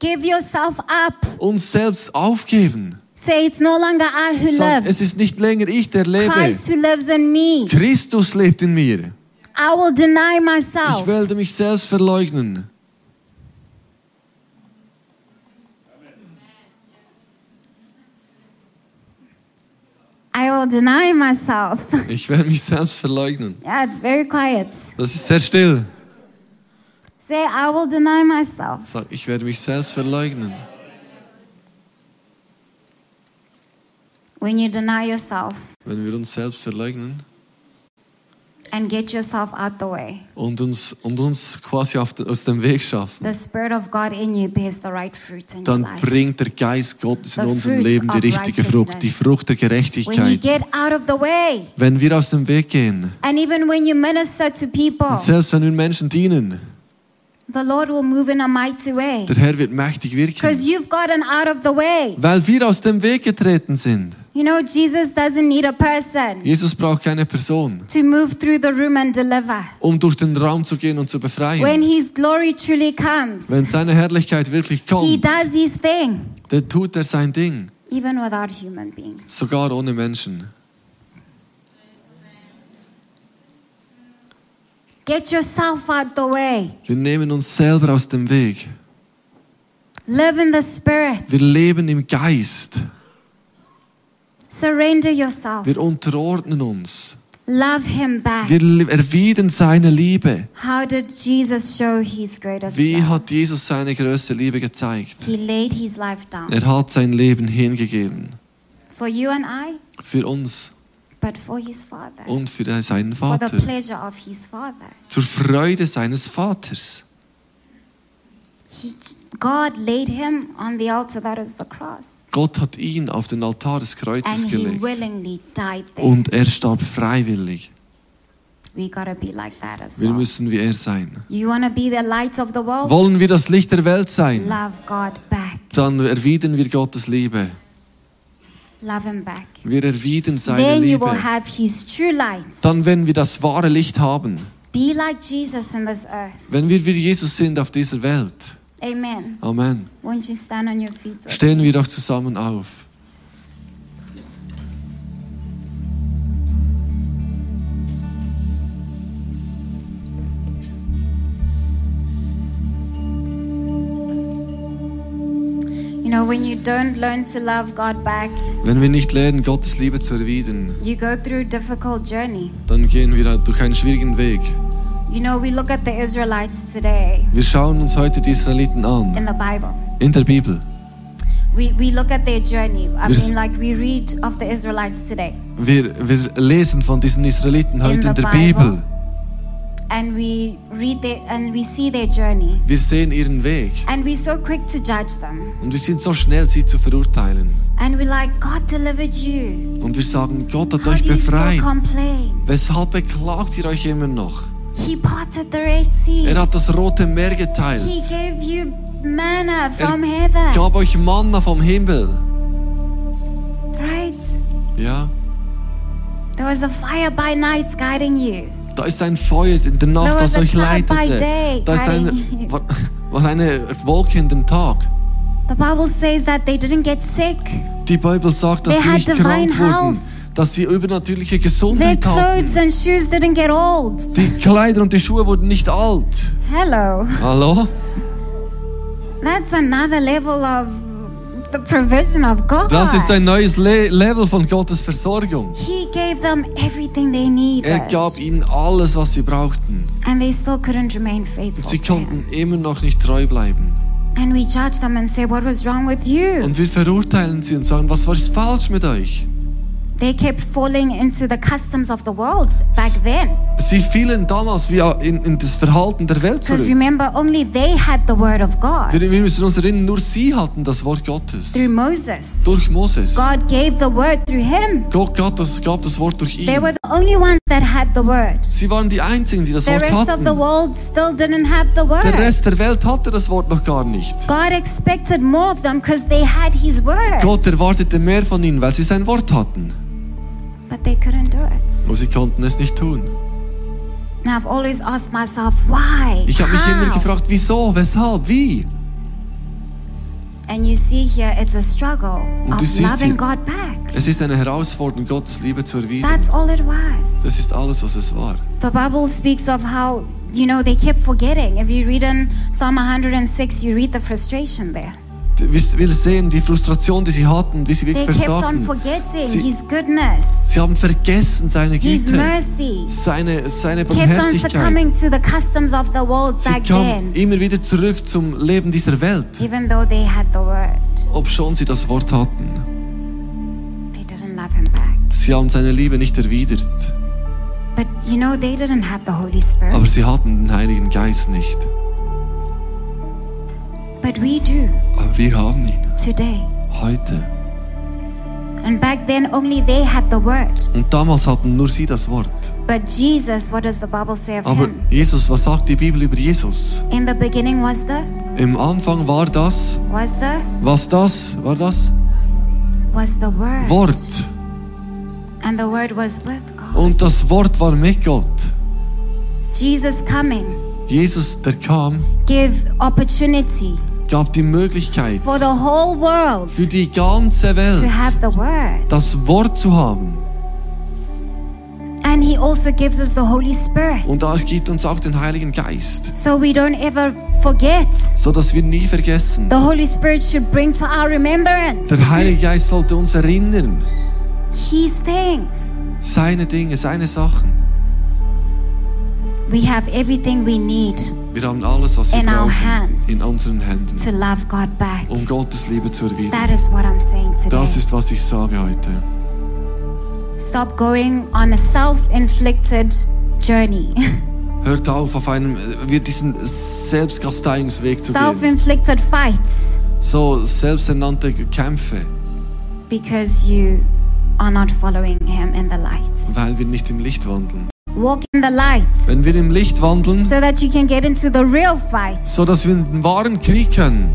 Give yourself up. Uns selbst aufgeben. Say it's no longer I who Sag, es lives, ist nicht länger ich, der lebe. Christ who lives in me. Christus lebt in mir. I will deny Ich myself. werde mich selbst verleugnen. I will deny myself. <laughs> Ich werde mich selbst verleugnen. yeah, it's very quiet. Das ist sehr still. Say, I will deny myself. Sag, ich werde mich selbst verleugnen. When you deny yourself Wenn wir uns selbst verleugnen and get yourself out the way, und uns, und uns quasi auf aus dem Weg schaffen, the Spirit of God in you bears the right fruit in your dann life. bringt der Geist Gottes in The unserem Leben die richtige Frucht, die. Frucht der When you Gerechtigkeit. get out of the way, Wenn wir aus dem Weg gehen, and even when you minister to people, und selbst wenn wir Menschen dienen, the Lord will move in a mighty way. der Herr wird mächtig Because wirken. you've gotten out of the way. Weil wir aus dem Weg getreten sind. You know, Jesus doesn't need a person Jesus braucht keine Person, to move through the room and deliver. um durch den Raum zu gehen und zu When befreien. His glory truly comes, Wenn seine Herrlichkeit wirklich He kommt, does His thing, dann tut er sein Ding. even without human beings. Sogar ohne Menschen. Get yourself out the way. Wir nehmen uns selber aus dem Weg. Live in the Spirit. Wir leben im Geist. Surrender yourself. Wir unterordnen uns. Love him back. Wir erwidern seine Liebe. How did Jesus show his greatest Wie love? hat Jesus seine größte Liebe gezeigt? He laid his life down Er hat sein Leben hingegeben. for you and I, Für uns but for his Father. und für seinen For the Vater. pleasure of his Father. Zur Freude seines Vaters. He, God laid him on the altar that is the cross. Gott hat ihn auf den Altar des Kreuzes And he gelegt. willingly died there. Und er starb freiwillig. we gotta be like that as Wir well. müssen wie er sein. You wanna be the light of the world? Wollen wir das Licht der Welt sein? Love God back. Dann erwidern wir Gottes Liebe. Love him back. Wir erwidern seine Then you will Liebe. have his true light. Dann, wenn wir das wahre Licht haben, Be like Jesus in this earth. wenn wir wie Jesus sind auf dieser Welt. Amen. Amen. Won't you stand on your feet? with Stehen wir doch zusammen auf. You know, when you don't learn to love God back, Wenn wir nicht lernen, Gottes Liebe zu erwidern, you go through a difficult journey. dann gehen wir durch einen schwierigen Weg. You know, we look at the Israelites today Wir schauen uns heute die Israeliten an, in the Bible. in der Bibel. We, we look at their journey. I Wir- mean, like we read of the Israelites today. Wir, wir lesen von diesen Israeliten heute the in der Bible. Bibel. And we read their, and we see their journey. Wir sehen ihren Weg And we're so quick to judge them. und wir sind so schnell, sie zu verurteilen. And we're like, God delivered you. Und wir sagen, Gott hat How euch befreit. Weshalb beklagt ihr euch immer noch? He parted the Red Sea. Er hat das rote Meer geteilt. He gave you manna from Er heaven. gab euch Manna vom Himmel. Right? Ja, There was a fire by night guiding you. da ist ein Feuer in der Nacht, das a euch leitete. Da ist eine, war, war eine Wolke in dem Tag. The Bible says that they didn't get sick. Die Bibel sagt, dass They sie nicht krank wurden, health. Dass sie übernatürliche Their Gesundheit clothes hatten. and shoes didn't get old. Die Kleider und die Schuhe wurden nicht alt. Hello. Hallo? That's another level of the provision of God. Das ist ein neues Le Level von Gottes Versorgung. He gave them everything they needed. Er gab ihnen alles, was sie brauchten. and they still couldn't remain faithful. Sie to him. konnten immer noch nicht treu bleiben. And we judge them and say, What was wrong with you? Und wir verurteilen sie und sagen, was war falsch mit euch? They kept falling into the customs of the world back then. Sie fielen damals wie in, in das Verhalten der Welt Because zurück. remember, only they had the word of God Wir, wir müssen uns erinnern, nur sie hatten das Wort Gottes. through Moses. Durch Moses. God gave the word through him. Gott gab das, gab das Wort durch They were ihn. the only ones that had the word. Sie waren die Einzigen, die das The Wort rest of the hatten. world still didn't have the word. Der Rest der Welt hatte das Wort noch gar nicht. God expected more of them because they had his word. Gott erwartete mehr von ihnen, weil sie sein Wort hatten. But they couldn't do it. Aber sie konnten es nicht tun. Now I've always asked myself, why? Ich habe mich immer gefragt, wieso, weshalb, wie? And you see here, it's a struggle Und du of siehst loving hier- God back. Es ist eine Herausforderung, Gottes Liebe zu erwidern. That's all it was. Das ist alles, was es war. The Bible speaks of how, you know, they kept forgetting. If you read in Psalm 106, you read the frustration there. Wir sehen die Frustration, die sie hatten, wie sie They wirklich on versagten. Sie- Sie haben vergessen seine Güte, mercy. seine, seine Barmherzigkeit. succumbing to the customs of the world Sie back kamen immer wieder zurück zum Leben dieser Welt, they obschon sie das Wort hatten. They. Sie haben seine Liebe nicht erwidert, But you know, they didn't have the Holy Spirit. aber sie hatten den Heiligen Geist nicht. But we do Aber wir haben ihn today. heute. And back then, only they had the word. Und damals hatten nur sie das Wort. But Jesus, what does the Bible say of Aber him? Jesus, was sagt die Bibel über Jesus? In the beginning was the, Im Anfang war das, was the, was das, war das was the word. Wort. And the word was with God. Und das Wort war mit Gott. Jesus coming Jesus, der kam, give opportunity gab die Möglichkeit for the whole world für die ganze to Welt have the word. das Wort zu haben. And he also gives us the Holy Spirit. Und da gibt uns auch den Heiligen Geist, So we don't ever forget. so dass wir nie vergessen. The Holy Spirit should bring to our remembrance Der Heilige Geist sollte uns erinnern, His things. Seine Dinge, seine Sachen. We have everything we need Wir haben alles, was wir In our brauchen, hands. in unseren Händen, to love God back. um Gottes Liebe zu erwidern. That is what I'm saying Das today. ist, was ich sage heute. Stop going on a self inflicted journey. <laughs> Hört auf, auf einem, wir diesen Selbstkasteiungsweg zu self gehen. fights So selbsternannte Kämpfe, because you are not following Him in the light. weil wir nicht im Licht wandeln. Walk in the light Wenn wir im Licht wandeln, so that you can get into the real fight so dass wir einen wahren Krieg können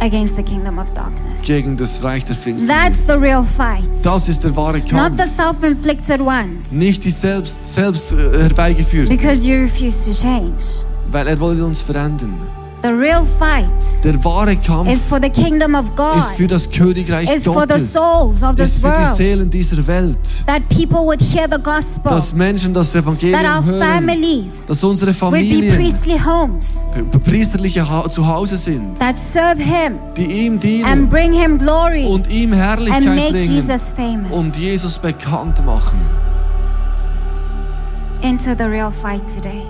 against the kingdom of darkness. gegen das Reich der That's Finsternis. the real fight, Das ist der wahre not Kampf. the self inflicted ones Nicht die selbst, selbst äh, herbeigeführt, because you refuse to change. weil er will uns verändern. The real fight Der wahre Kampf is for the kingdom of ist God, für das Königreich is for the Gottes. souls of Ist this für die. Seelen dieser Welt. That people would hear the gospel, Dass Menschen das that Evangelium our hören. families Dass unsere be Familien priestly homes priesterliche ha Zuhause sind. that serve Him Die ihm and dienen bring Him glory und ihm and Herrlichkeit make bringen. Jesus famous. Und Jesus bekannt machen. Into the real fight today.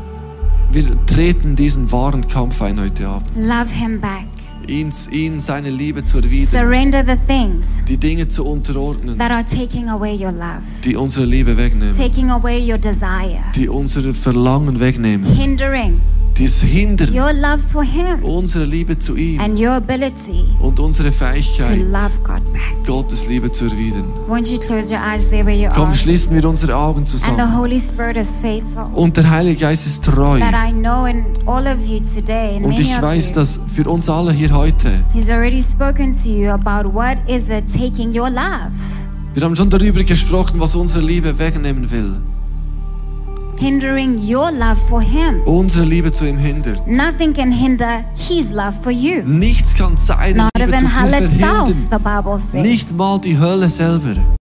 Wir treten diesen wahren Kampf ein heute Abend. Love Him back. Ihn, ihn seine Liebe zu erwidern. Surrender the things Die Dinge zu unterordnen, that are taking away your love, die unsere Liebe wegnehmen. taking away your desire, Die unsere Verlangen wegnehmen. hindering Die es hindern. your love for Him Unsere Liebe zu ihm. and your ability Und unsere to Fähigkeit, love God back. Gottes Liebe zu erwidern. Won't you close your eyes there where you Komm, are? schließen wir unsere Augen And zusammen. the Holy Spirit is faithful. Und der Heilige Geist ist treu. That I know in all of you today, and Und ich weiß, dass für uns alle hier heute, He's already spoken to you about what is it taking your love, wir haben schon darüber gesprochen, was unsere Liebe wegnehmen will. Hindering your love for Him. Unsere Liebe zu ihm hindert. Nothing can hinder His love for you. Nichts kann seine Not Liebe zu even dir hell itself, the Bible says. Nicht mal die Hölle selber.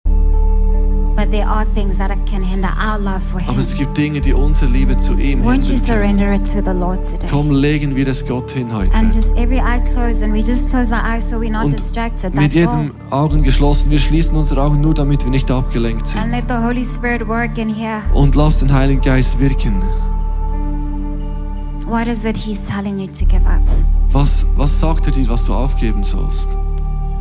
Aber Him. es gibt Dinge, die unsere Liebe zu ihm hindern können. surrender it to the Lord today? Komm, legen wir es Gott hin heute. And just every eye closed, and we just close our eyes so we're not Und mit jedem Augen geschlossen. Wir schließen unsere Augen nur, damit wir nicht abgelenkt sind. And let the Holy Spirit work in here. Und lass den Heiligen Geist wirken. What is it He's telling you to give up? Was, was sagt er dir, was du aufgeben sollst?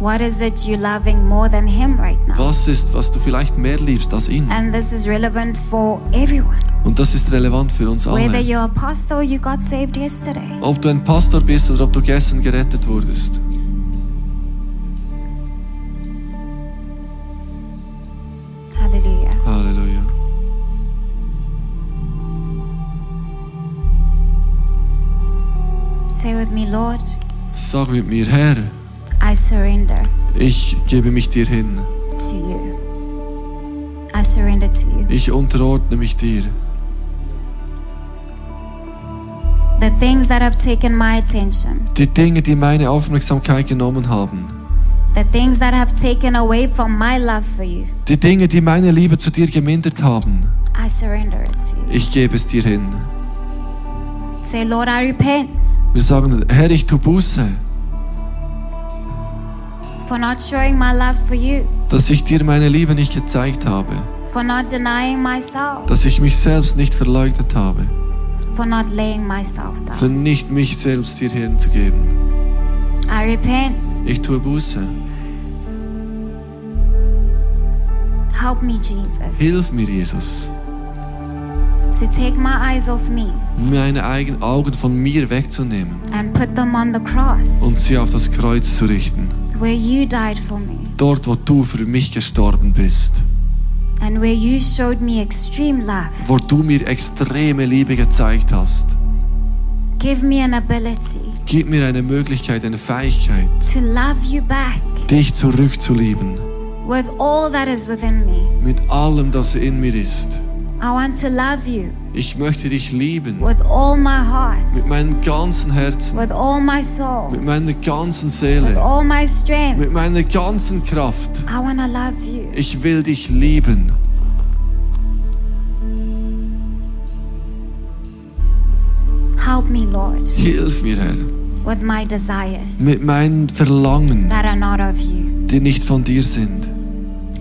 What is it you're loving more than Him right now? Was ist, was du vielleicht mehr liebst als ihn? And this is relevant for everyone. Und das ist relevant für uns Whether alle. you're a pastor or you got saved yesterday. Ob du ein Pastor bist oder ob du gestern gerettet wurdest. Halleluja. Say with me, Lord, Sag mit mir, Herr, I surrender ich gebe mich dir hin. to you. I surrender to you. Ich unterordne mich dir. The things that have taken my attention, Die Dinge, die meine Aufmerksamkeit genommen haben. the things that have taken away from my love for you, Die Dinge, die meine Liebe zu dir gemindert haben. I surrender it to you. Ich gebe es dir hin. Say, Lord, I repent Wir sagen, Herr, ich tu Buße, for not showing my love for you, dass ich dir meine Liebe nicht gezeigt habe. for not denying myself, Dass ich mich selbst nicht verleugnet habe. for not laying myself Für down. nicht mich selbst dir hinzugeben. I repent. Ich tue Buße. Help me, Jesus, Hilf mir, Jesus, to take my eyes off me meine eigenen Augen von mir wegzunehmen and put them on the cross und sie auf das Kreuz zu richten. Where you died for me Dort, wo du für mich gestorben bist. and where you showed me extreme love. Wo du mir extreme Liebe gezeigt hast. Give me an ability Gib mir eine Möglichkeit, eine Fähigkeit, to love you back dich zurückzulieben. with all that is within me. Mit allem, das in mir ist. I want to love you Ich möchte dich lieben. with all my heart, Mit meinem ganzen Herzen. with all my soul, Mit meiner ganzen with Seele. all my strength. Mit meiner ganzen Kraft. I want to love you. Ich will dich lieben. Help me, Lord, Hilf mir, Herr. with my desires Mit meinen Verlangen, that are not of you. die nicht von dir sind.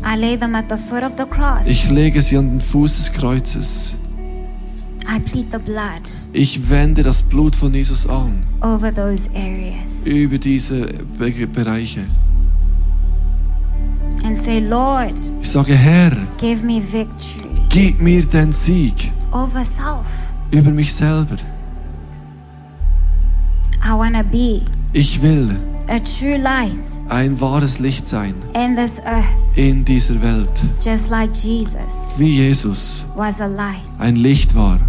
I lay them at the foot of the cross. Ich lege sie an den Fuß des Kreuzes. I plead the blood Ich wende das Blut von Jesus an over those areas über diese Be Bereiche. and say, Lord, Ich sage, Herr, give me victory gib mir den Sieg over self. über mich selber. I want to be Ich will a true light ein wahres Licht sein in this earth, in dieser Welt, just like Jesus wie Jesus was a light. ein Licht war.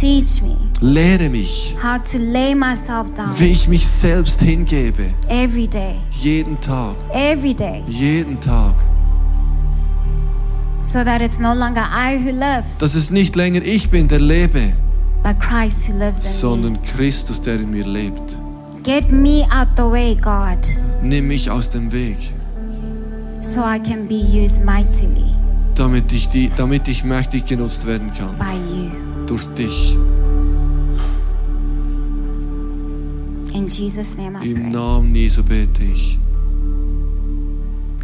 Teach me Lehre mich, how to lay myself down wie ich mich selbst hingebe, every day, jeden Tag, every day, jeden Tag. so that it's no longer I who lives, Dass es nicht länger ich bin, der lebe, but Christ who lives in me. sondern Christus, der in mir lebt. Get me out the way, God, Nimm mich aus dem Weg, so I can be used mightily damit ich, die, damit ich mächtig genutzt werden kann. by you. Durch dich. In Jesus' name I Im. Namen Jesu bete ich.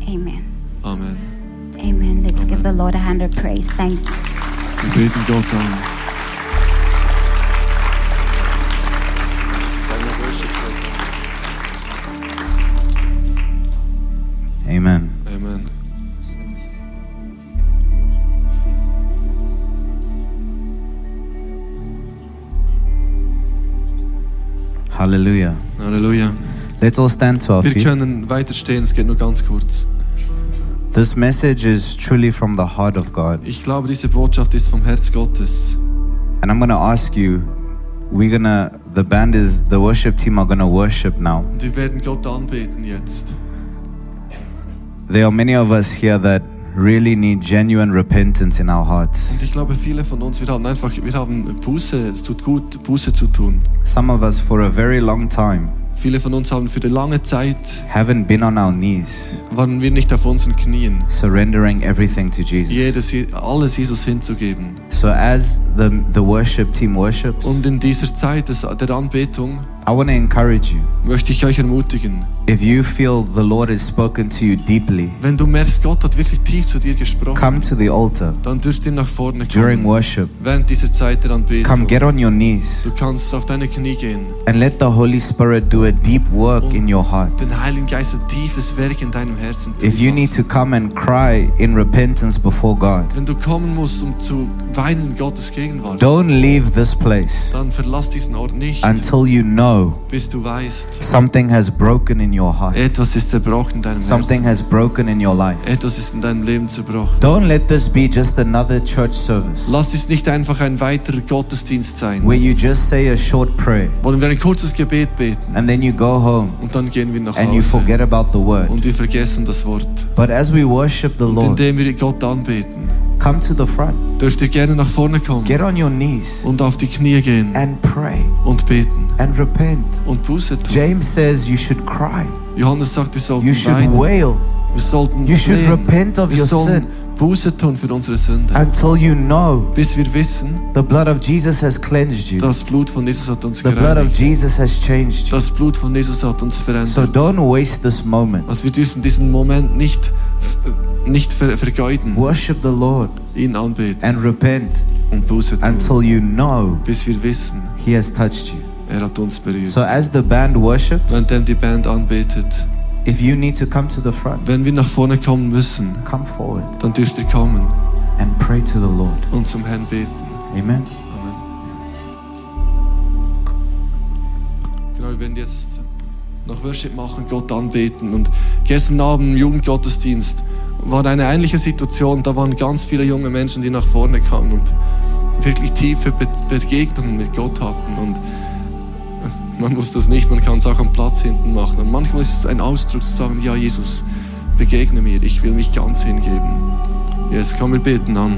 Amen. Amen. Amen. Let's give the Lord a hand of praise. Thank you. Wir beten Gott an. Amen. Amen. Hallelujah. Halleluja. Let's all stand to our Wir feet. können weiter stehen, es geht nur ganz kurz. This message is truly from the heart of God. Ich glaube, diese Botschaft ist vom Herz Gottes. And I'm going to ask you, we're going to, the band is, the worship team are going to worship now. Und wir werden Gott anbeten jetzt. There are many of us here that really need genuine repentance in our hearts. Und ich glaube, viele von uns, wir haben einfach, wir haben Buße, es tut gut, Buße zu tun. Some of us, for a very long time, Viele von uns haben für eine lange Zeit, haven't been on our knees, waren wir nicht auf unseren Knien, surrendering everything to Jesus. jedes, alles Jesus hinzugeben. So as the, the worship team worships, Und in dieser Zeit des, der Anbetung I want to encourage you. möchte ich euch ermutigen, If you feel the Lord has spoken to you deeply, wenn du merkst, Gott hat wirklich tief zu dir gesprochen, come to the altar dann dürft ihr nach vorne during kommen. worship. Während dieser Zeit der Come get on your knees Du kannst auf deine Knie gehen. and let the Holy Spirit do a deep work in your heart. Den Heiligen Geist ein tiefes Werk in deinem Herzen tun If you need to come and cry in repentance before God, Wenn du kommen musst, um zu weinen in Gottes Gegenwart, don't leave this place dann verlass diesen Ort nicht, until you know bis du weißt, something has broken in your heart. etwas ist zerbrochen in deinem Something Herzen. has broken in your life. Etwas ist in deinem Leben zerbrochen. Don't let this be just another church service Lass dies nicht einfach ein weiterer Gottesdienst sein, where you just say a short prayer wo wir ein kurzes Gebet beten and then you go home und dann gehen wir nach and you Hause forget about the word. und wir vergessen das Wort. But as we worship the Und Lord, indem wir Gott anbeten, come to the front, dürft ihr gerne nach vorne kommen get on your knees und auf die Knie gehen and pray und beten and repent. und Buße tun. James says you should cry, Johannes sagt, wir sollten you should weinen. wail Wir sollten You should repent of wir your sin. Buße tun für unsere Sünde. until you know Bis wir wissen, the blood of Jesus has cleansed you. das Blut von Jesus hat uns The blood of. Jesus has changed you. Das Blut von Jesus hat uns So verändert. don't waste this moment. Also wir dürfen diesen Moment nicht, nicht ver vergeuden. Worship the Lord Ihn anbeten and repent und Buße tun. until you know Bis wir wissen, He has touched you. er hat uns berührt. So as the band worships, Währenddem die Band anbetet, if you need to come to the front, wenn wir nach vorne kommen müssen, come forward dann dürft ihr kommen and pray to the Lord. und zum Herrn beten. Amen. Amen. Genau, wir werden jetzt noch Worship machen, Gott anbeten. Und gestern Abend im Jugendgottesdienst war eine ähnliche Situation. Da waren ganz viele junge Menschen, die nach vorne kamen und wirklich tiefe Be Begegnungen mit Gott hatten. Und man muss das nicht, man kann es auch am Platz hinten machen. Und manchmal ist es ein Ausdruck zu sagen, ja Jesus, begegne mir, ich will mich ganz hingeben. Jetzt kommen wir beten an.